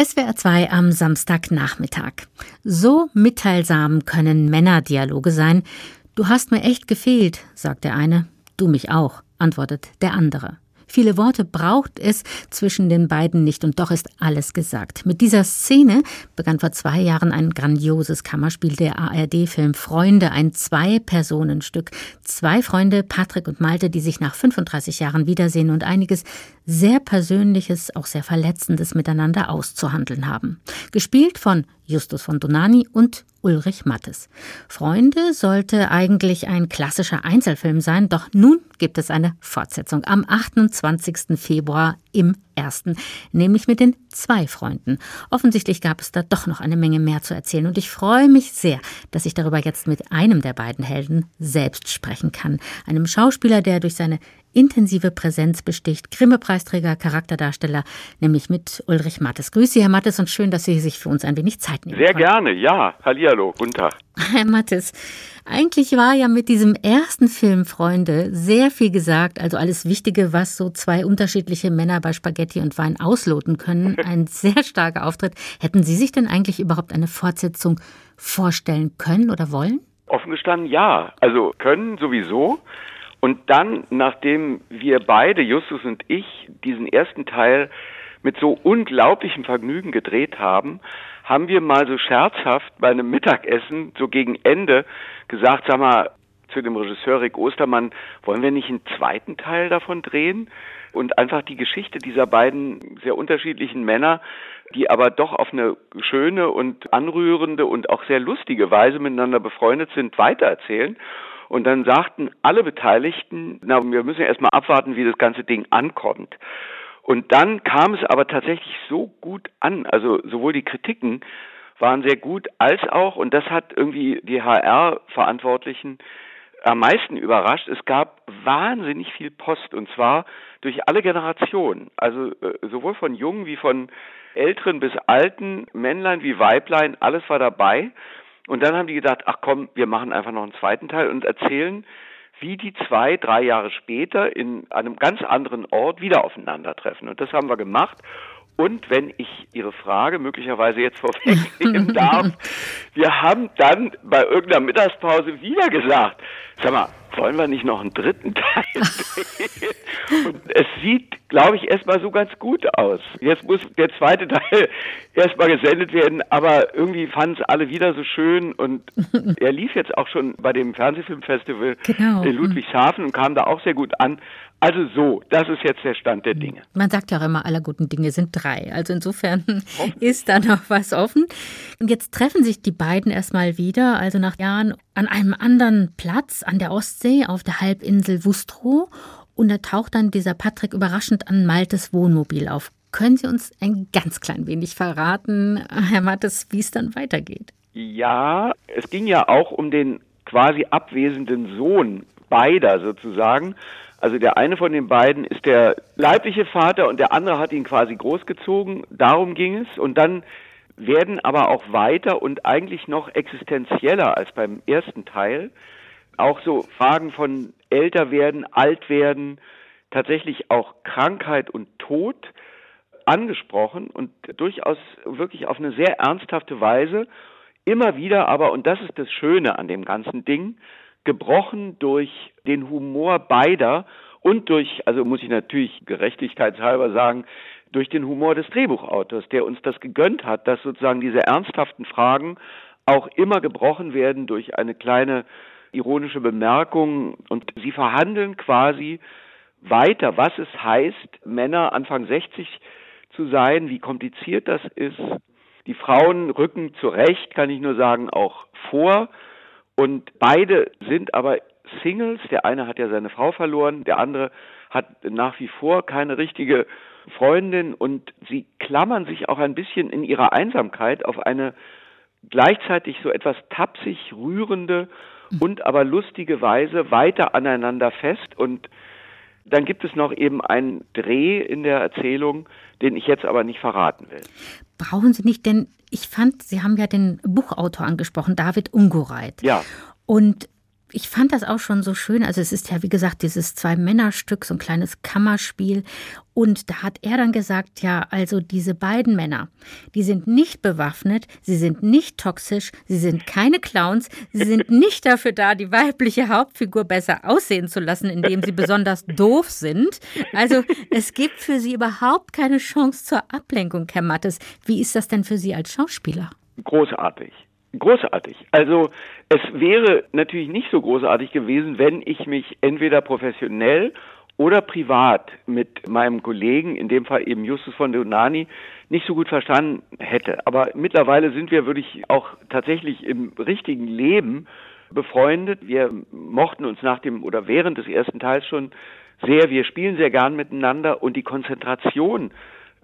SWR 2 am Samstagnachmittag. So mitteilsam können Männerdialoge sein. Du hast mir echt gefehlt, sagt der eine. Du mich auch, antwortet der andere. Viele Worte braucht es zwischen den beiden nicht und doch ist alles gesagt. Mit dieser Szene begann vor zwei Jahren ein grandioses Kammerspiel, der ARD-Film Freunde, ein Zwei-Personen-Stück. Zwei Freunde, Patrick und Malte, die sich nach 35 Jahren wiedersehen und einiges sehr Persönliches, auch sehr Verletzendes miteinander auszuhandeln haben. Gespielt von Justus von Donani und Ulrich Mattes. Freunde sollte eigentlich ein klassischer Einzelfilm sein, doch nun gibt es eine Fortsetzung am 28. Februar im ersten, nämlich mit den zwei Freunden. Offensichtlich gab es da doch noch eine Menge mehr zu erzählen und ich freue mich sehr, dass ich darüber jetzt mit einem der beiden Helden selbst sprechen kann. Einem Schauspieler, der durch seine intensive Präsenz besticht. Grimme-Preisträger, Charakterdarsteller, nämlich mit Ulrich Mattes. Grüße Sie, Herr Mattes, und schön, dass Sie sich für uns ein wenig Zeit nehmen. Sehr gerne, ja. Hallihallo, guten Tag. Herr Mattes, eigentlich war ja mit diesem ersten Film Freunde sehr viel gesagt, also alles Wichtige, was so zwei unterschiedliche Männer bei Spaghetti und Wein ausloten können. Ein sehr starker Auftritt. Hätten Sie sich denn eigentlich überhaupt eine Fortsetzung vorstellen können oder wollen? Offen gestanden ja. Also können sowieso. Und dann, nachdem wir beide, Justus und ich, diesen ersten Teil mit so unglaublichem Vergnügen gedreht haben, haben wir mal so scherzhaft bei einem Mittagessen so gegen Ende gesagt, sag mal, zu dem Regisseur Rick Ostermann, wollen wir nicht einen zweiten Teil davon drehen? Und einfach die Geschichte dieser beiden sehr unterschiedlichen Männer, die aber doch auf eine schöne und anrührende und auch sehr lustige Weise miteinander befreundet sind, weitererzählen. Und dann sagten alle Beteiligten, na, wir müssen erstmal abwarten, wie das ganze Ding ankommt. Und dann kam es aber tatsächlich so gut an, also sowohl die Kritiken waren sehr gut, als auch, und das hat irgendwie die HR-Verantwortlichen am meisten überrascht, es gab wahnsinnig viel Post und zwar durch alle Generationen, also äh, sowohl von Jungen wie von Älteren bis Alten, Männlein wie Weiblein, alles war dabei. Und dann haben die gedacht, ach komm, wir machen einfach noch einen zweiten Teil und erzählen, wie die zwei, drei Jahre später in einem ganz anderen Ort wieder aufeinandertreffen. Und das haben wir gemacht. Und wenn ich Ihre Frage möglicherweise jetzt vorwegnehmen darf, wir haben dann bei irgendeiner Mittagspause wieder gesagt, sag mal, wollen wir nicht noch einen dritten Teil drehen? Und es sieht, glaube ich, erstmal so ganz gut aus. Jetzt muss der zweite Teil erstmal gesendet werden, aber irgendwie fanden es alle wieder so schön und er lief jetzt auch schon bei dem Fernsehfilmfestival genau. in Ludwigshafen und kam da auch sehr gut an. Also so, das ist jetzt der Stand der Dinge. Man sagt ja auch immer, aller guten Dinge sind drei. Also insofern ist da noch was offen. Und jetzt treffen sich die beiden erstmal wieder, also nach Jahren, an einem anderen Platz an der Ostsee auf der Halbinsel Wustrow. Und da taucht dann dieser Patrick überraschend an Maltes Wohnmobil auf. Können Sie uns ein ganz klein wenig verraten, Herr Mattes, wie es dann weitergeht? Ja, es ging ja auch um den quasi abwesenden Sohn beider sozusagen. Also der eine von den beiden ist der leibliche Vater und der andere hat ihn quasi großgezogen. Darum ging es. Und dann werden aber auch weiter und eigentlich noch existenzieller als beim ersten Teil auch so Fragen von älter werden, alt werden, tatsächlich auch Krankheit und Tod angesprochen und durchaus wirklich auf eine sehr ernsthafte Weise. Immer wieder aber, und das ist das Schöne an dem ganzen Ding, gebrochen durch den Humor beider und durch, also muss ich natürlich gerechtigkeitshalber sagen, durch den Humor des Drehbuchautors, der uns das gegönnt hat, dass sozusagen diese ernsthaften Fragen auch immer gebrochen werden durch eine kleine ironische Bemerkung und sie verhandeln quasi weiter, was es heißt, Männer Anfang 60 zu sein, wie kompliziert das ist. Die Frauen rücken zurecht, kann ich nur sagen, auch vor und beide sind aber Singles. Der eine hat ja seine Frau verloren, der andere hat nach wie vor keine richtige Freundin und sie klammern sich auch ein bisschen in ihrer Einsamkeit auf eine gleichzeitig so etwas tapsig rührende und aber lustige Weise weiter aneinander fest und dann gibt es noch eben einen Dreh in der Erzählung, den ich jetzt aber nicht verraten will. Brauchen Sie nicht, denn ich fand, Sie haben ja den Buchautor angesprochen, David Ungureit. Ja. Und ich fand das auch schon so schön. Also es ist ja, wie gesagt, dieses Zwei-Männer-Stück, so ein kleines Kammerspiel. Und da hat er dann gesagt, ja, also diese beiden Männer, die sind nicht bewaffnet, sie sind nicht toxisch, sie sind keine Clowns, sie sind nicht dafür da, die weibliche Hauptfigur besser aussehen zu lassen, indem sie besonders doof sind. Also es gibt für sie überhaupt keine Chance zur Ablenkung, Herr Mattes. Wie ist das denn für Sie als Schauspieler? Großartig. Großartig. Also es wäre natürlich nicht so großartig gewesen, wenn ich mich entweder professionell oder privat mit meinem Kollegen, in dem Fall eben Justus von Donani, nicht so gut verstanden hätte. Aber mittlerweile sind wir, würde ich auch tatsächlich im richtigen Leben befreundet. Wir mochten uns nach dem oder während des ersten Teils schon sehr, wir spielen sehr gern miteinander und die Konzentration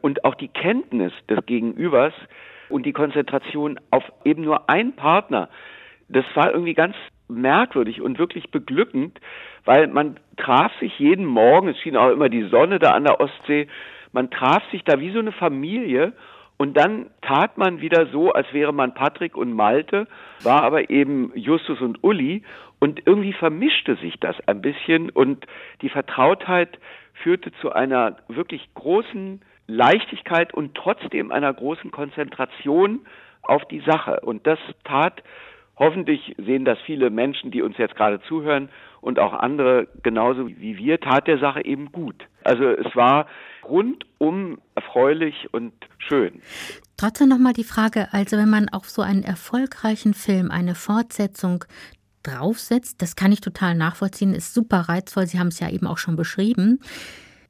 und auch die Kenntnis des Gegenübers und die Konzentration auf eben nur einen Partner, das war irgendwie ganz merkwürdig und wirklich beglückend, weil man traf sich jeden Morgen, es schien auch immer die Sonne da an der Ostsee, man traf sich da wie so eine Familie und dann tat man wieder so, als wäre man Patrick und Malte, war aber eben Justus und Uli und irgendwie vermischte sich das ein bisschen und die Vertrautheit führte zu einer wirklich großen Leichtigkeit und trotzdem einer großen Konzentration auf die Sache. Und das tat, hoffentlich sehen das viele Menschen, die uns jetzt gerade zuhören und auch andere genauso wie wir, tat der Sache eben gut. Also es war rundum erfreulich und schön. Trotzdem nochmal die Frage, also wenn man auf so einen erfolgreichen Film eine Fortsetzung draufsetzt, das kann ich total nachvollziehen, ist super reizvoll, Sie haben es ja eben auch schon beschrieben.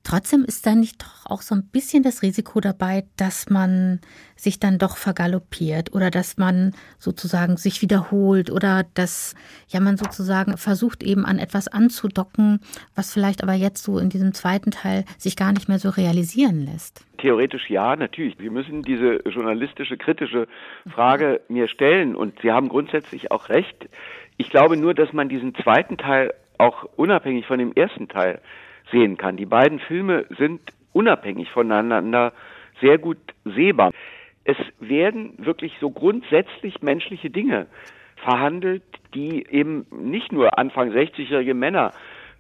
Trotzdem ist da nicht doch auch so ein bisschen das Risiko dabei, dass man sich dann doch vergaloppiert oder dass man sozusagen sich wiederholt oder dass ja man sozusagen versucht eben an etwas anzudocken, was vielleicht aber jetzt so in diesem zweiten Teil sich gar nicht mehr so realisieren lässt. Theoretisch ja, natürlich. Wir müssen diese journalistische, kritische Frage mir stellen und Sie haben grundsätzlich auch recht. Ich glaube nur, dass man diesen zweiten Teil auch unabhängig von dem ersten Teil sehen kann. Die beiden Filme sind unabhängig voneinander sehr gut sehbar. Es werden wirklich so grundsätzlich menschliche Dinge verhandelt, die eben nicht nur Anfang 60-jährige Männer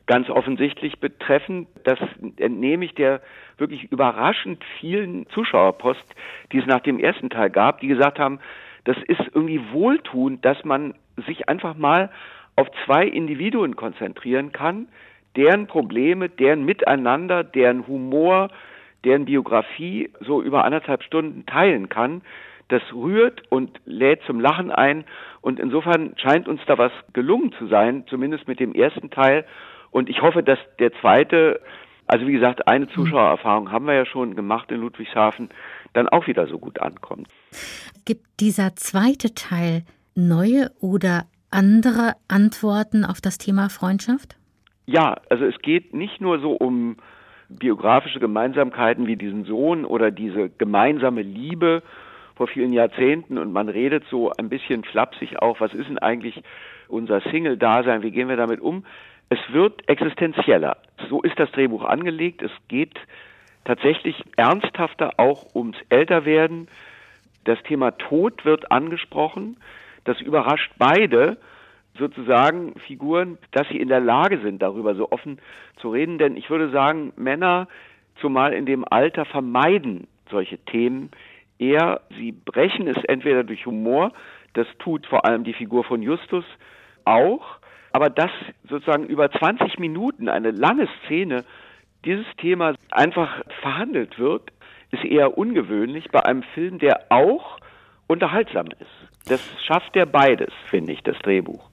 ganz offensichtlich betreffen. Das entnehme ich der wirklich überraschend vielen Zuschauerpost, die es nach dem ersten Teil gab, die gesagt haben, das ist irgendwie wohltuend, dass man sich einfach mal auf zwei Individuen konzentrieren kann, deren Probleme, deren Miteinander, deren Humor, deren Biografie so über anderthalb Stunden teilen kann. Das rührt und lädt zum Lachen ein. Und insofern scheint uns da was gelungen zu sein, zumindest mit dem ersten Teil. Und ich hoffe, dass der zweite, also wie gesagt, eine Zuschauererfahrung haben wir ja schon gemacht in Ludwigshafen, dann auch wieder so gut ankommt. Gibt dieser zweite Teil neue oder andere Antworten auf das Thema Freundschaft? Ja, also es geht nicht nur so um biografische Gemeinsamkeiten wie diesen Sohn oder diese gemeinsame Liebe vor vielen Jahrzehnten und man redet so ein bisschen flapsig auch, was ist denn eigentlich unser Single-Dasein, wie gehen wir damit um? Es wird existenzieller. So ist das Drehbuch angelegt. Es geht tatsächlich ernsthafter auch ums Älterwerden. Das Thema Tod wird angesprochen. Das überrascht beide sozusagen Figuren, dass sie in der Lage sind, darüber so offen zu reden. Denn ich würde sagen, Männer, zumal in dem Alter, vermeiden solche Themen eher. Sie brechen es entweder durch Humor, das tut vor allem die Figur von Justus auch, aber dass sozusagen über 20 Minuten eine lange Szene dieses Thema einfach verhandelt wird, ist eher ungewöhnlich bei einem Film, der auch unterhaltsam ist. Das schafft er beides, finde ich, das Drehbuch.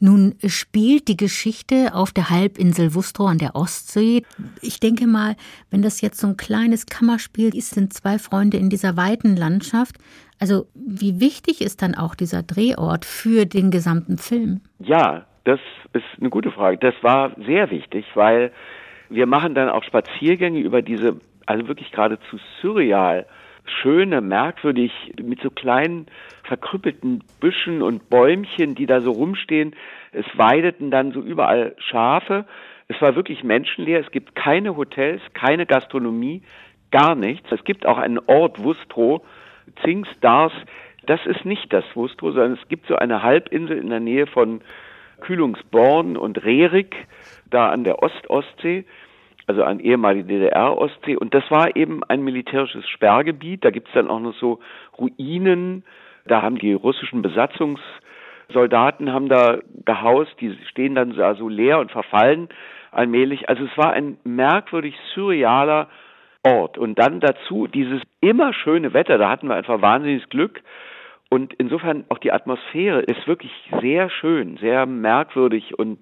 Nun spielt die Geschichte auf der Halbinsel Wustrow an der Ostsee. Ich denke mal, wenn das jetzt so ein kleines Kammerspiel ist, sind zwei Freunde in dieser weiten Landschaft. Also wie wichtig ist dann auch dieser Drehort für den gesamten Film? Ja, das ist eine gute Frage. Das war sehr wichtig, weil wir machen dann auch Spaziergänge über diese, also wirklich geradezu surreal schöne, merkwürdig, mit so kleinen verkrüppelten Büschen und Bäumchen, die da so rumstehen. Es weideten dann so überall Schafe. Es war wirklich menschenleer. Es gibt keine Hotels, keine Gastronomie, gar nichts. Es gibt auch einen Ort Wustrow, Zingstars. Das ist nicht das Wustrow, sondern es gibt so eine Halbinsel in der Nähe von Kühlungsborn und Rerik, da an der Ostostsee, also an ehemalige DDR-Ostsee. Und das war eben ein militärisches Sperrgebiet. Da gibt es dann auch noch so Ruinen. Da haben die russischen Besatzungssoldaten haben da gehaust. Die stehen dann da so leer und verfallen allmählich. Also es war ein merkwürdig surrealer Ort. Und dann dazu dieses immer schöne Wetter. Da hatten wir einfach wahnsinniges Glück. Und insofern auch die Atmosphäre ist wirklich sehr schön, sehr merkwürdig und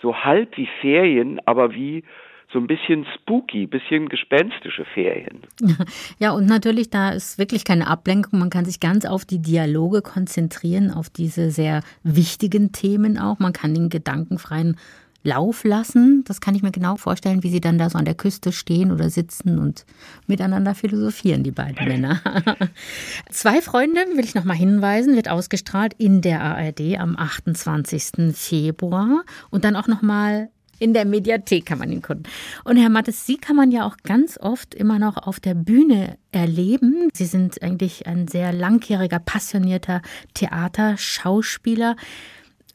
so halb wie Ferien, aber wie so ein bisschen spooky, bisschen gespenstische Ferien. Ja, und natürlich, da ist wirklich keine Ablenkung. Man kann sich ganz auf die Dialoge konzentrieren, auf diese sehr wichtigen Themen auch. Man kann den gedankenfreien Lauf lassen. Das kann ich mir genau vorstellen, wie sie dann da so an der Küste stehen oder sitzen und miteinander philosophieren, die beiden Männer. Zwei Freunde, will ich noch mal hinweisen, wird ausgestrahlt in der ARD am 28. Februar und dann auch noch mal in der Mediathek kann man ihn gucken. Und Herr Mattes, Sie kann man ja auch ganz oft immer noch auf der Bühne erleben. Sie sind eigentlich ein sehr langjähriger, passionierter Theaterschauspieler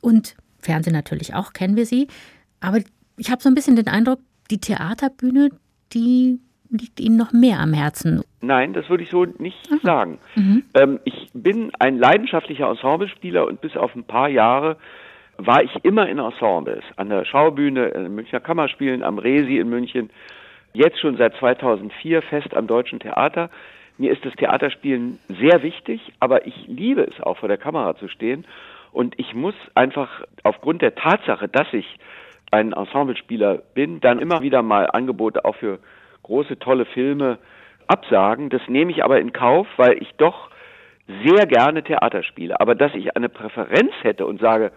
und Fernsehen natürlich auch, kennen wir Sie. Aber ich habe so ein bisschen den Eindruck, die Theaterbühne, die liegt Ihnen noch mehr am Herzen. Nein, das würde ich so nicht Aha. sagen. Mhm. Ähm, ich bin ein leidenschaftlicher Ensemblespieler und bis auf ein paar Jahre war ich immer in Ensembles. An der Schaubühne, in den Münchner Kammerspielen, am Resi in München. Jetzt schon seit 2004 fest am Deutschen Theater. Mir ist das Theaterspielen sehr wichtig, aber ich liebe es auch vor der Kamera zu stehen. Und ich muss einfach aufgrund der Tatsache, dass ich ein Ensemblespieler bin, dann immer wieder mal Angebote auch für große, tolle Filme absagen. Das nehme ich aber in Kauf, weil ich doch sehr gerne Theater spiele. Aber dass ich eine Präferenz hätte und sage,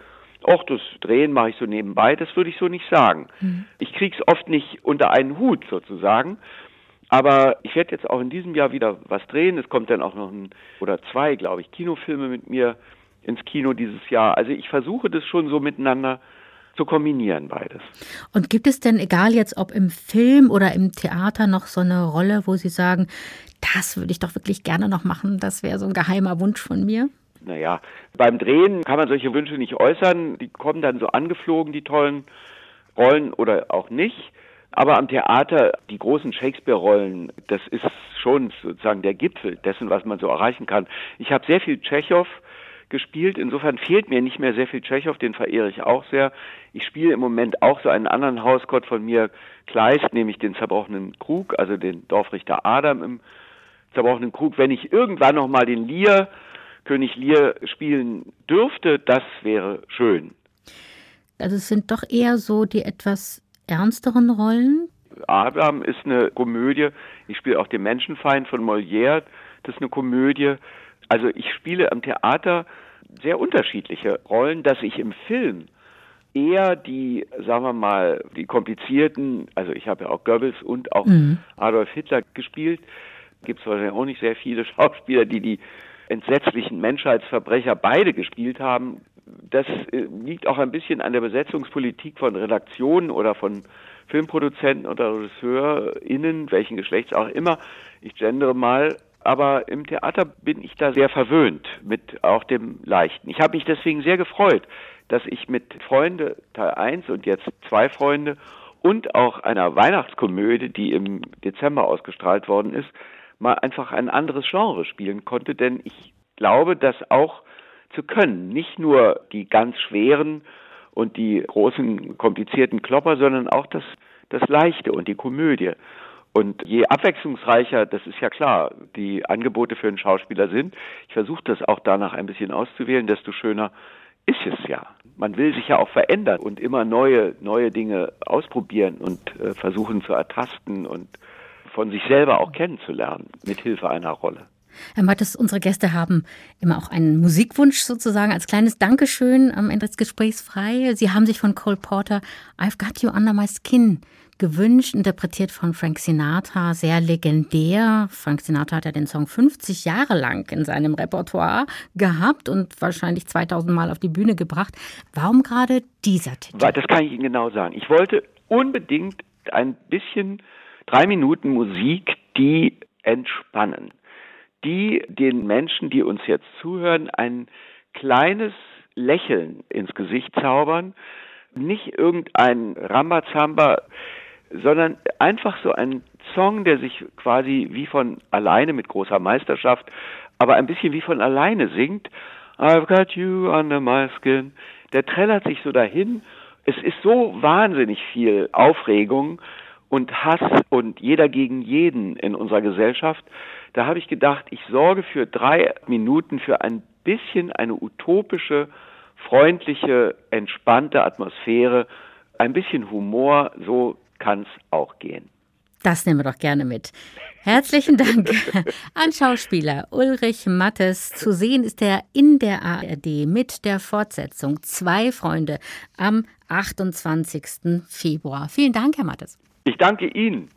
ach, das Drehen mache ich so nebenbei, das würde ich so nicht sagen. Mhm. Ich krieg's oft nicht unter einen Hut sozusagen. Aber ich werde jetzt auch in diesem Jahr wieder was drehen. Es kommt dann auch noch ein oder zwei, glaube ich, Kinofilme mit mir ins Kino dieses Jahr. Also ich versuche das schon so miteinander zu kombinieren, beides. Und gibt es denn, egal jetzt ob im Film oder im Theater, noch so eine Rolle, wo Sie sagen, das würde ich doch wirklich gerne noch machen, das wäre so ein geheimer Wunsch von mir? Naja, beim Drehen kann man solche Wünsche nicht äußern. Die kommen dann so angeflogen, die tollen Rollen oder auch nicht. Aber am Theater, die großen Shakespeare-Rollen, das ist schon sozusagen der Gipfel dessen, was man so erreichen kann. Ich habe sehr viel Tschechow gespielt. Insofern fehlt mir nicht mehr sehr viel Tschechow, den verehre ich auch sehr. Ich spiele im Moment auch so einen anderen Hausgott von mir, Kleist, nämlich den zerbrochenen Krug, also den Dorfrichter Adam im zerbrochenen Krug. Wenn ich irgendwann nochmal den Lear, König Lear spielen dürfte, das wäre schön. Also es sind doch eher so die etwas ernsteren Rollen. Adam ist eine Komödie. Ich spiele auch den Menschenfeind von Molière. Das ist eine Komödie. Also ich spiele am Theater sehr unterschiedliche Rollen, dass ich im Film eher die, sagen wir mal, die komplizierten, also ich habe ja auch Goebbels und auch mhm. Adolf Hitler gespielt, gibt es wahrscheinlich auch nicht sehr viele Schauspieler, die die entsetzlichen Menschheitsverbrecher beide gespielt haben. Das äh, liegt auch ein bisschen an der Besetzungspolitik von Redaktionen oder von Filmproduzenten oder RegisseurInnen, welchen Geschlechts auch immer. Ich gendere mal, aber im Theater bin ich da sehr verwöhnt mit auch dem Leichten. Ich habe mich deswegen sehr gefreut, dass ich mit Freunde Teil 1 und jetzt zwei Freunde und auch einer Weihnachtskomödie, die im Dezember ausgestrahlt worden ist, mal einfach ein anderes Genre spielen konnte, denn ich glaube, das auch zu können. Nicht nur die ganz schweren und die großen, komplizierten Klopper, sondern auch das, das Leichte und die Komödie. Und je abwechslungsreicher, das ist ja klar, die Angebote für einen Schauspieler sind, ich versuche das auch danach ein bisschen auszuwählen, desto schöner ist es ja. Man will sich ja auch verändern und immer neue, neue Dinge ausprobieren und äh, versuchen zu ertasten und von sich selber auch kennenzulernen, mit Hilfe einer Rolle. Herr Mattes, unsere Gäste haben immer auch einen Musikwunsch sozusagen als kleines Dankeschön am Ende des Gesprächs frei. Sie haben sich von Cole Porter I've Got You Under My Skin gewünscht, interpretiert von Frank Sinatra, sehr legendär. Frank Sinatra hat ja den Song 50 Jahre lang in seinem Repertoire gehabt und wahrscheinlich 2000 Mal auf die Bühne gebracht. Warum gerade dieser Titel? Das kann ich Ihnen genau sagen. Ich wollte unbedingt ein bisschen drei Minuten Musik, die entspannen, die den Menschen, die uns jetzt zuhören, ein kleines Lächeln ins Gesicht zaubern. Nicht irgendein Rambazamba, sondern einfach so ein Song, der sich quasi wie von alleine mit großer Meisterschaft, aber ein bisschen wie von alleine singt. I've got you under my skin. Der trällert sich so dahin. Es ist so wahnsinnig viel Aufregung und Hass und jeder gegen jeden in unserer Gesellschaft. Da habe ich gedacht, ich sorge für drei Minuten für ein bisschen eine utopische, freundliche, entspannte Atmosphäre, ein bisschen Humor, so kann es auch gehen. Das nehmen wir doch gerne mit. Herzlichen Dank an Schauspieler Ulrich Mattes. Zu sehen ist er in der ARD mit der Fortsetzung Zwei Freunde am 28. Februar. Vielen Dank, Herr Mattes. Ich danke Ihnen.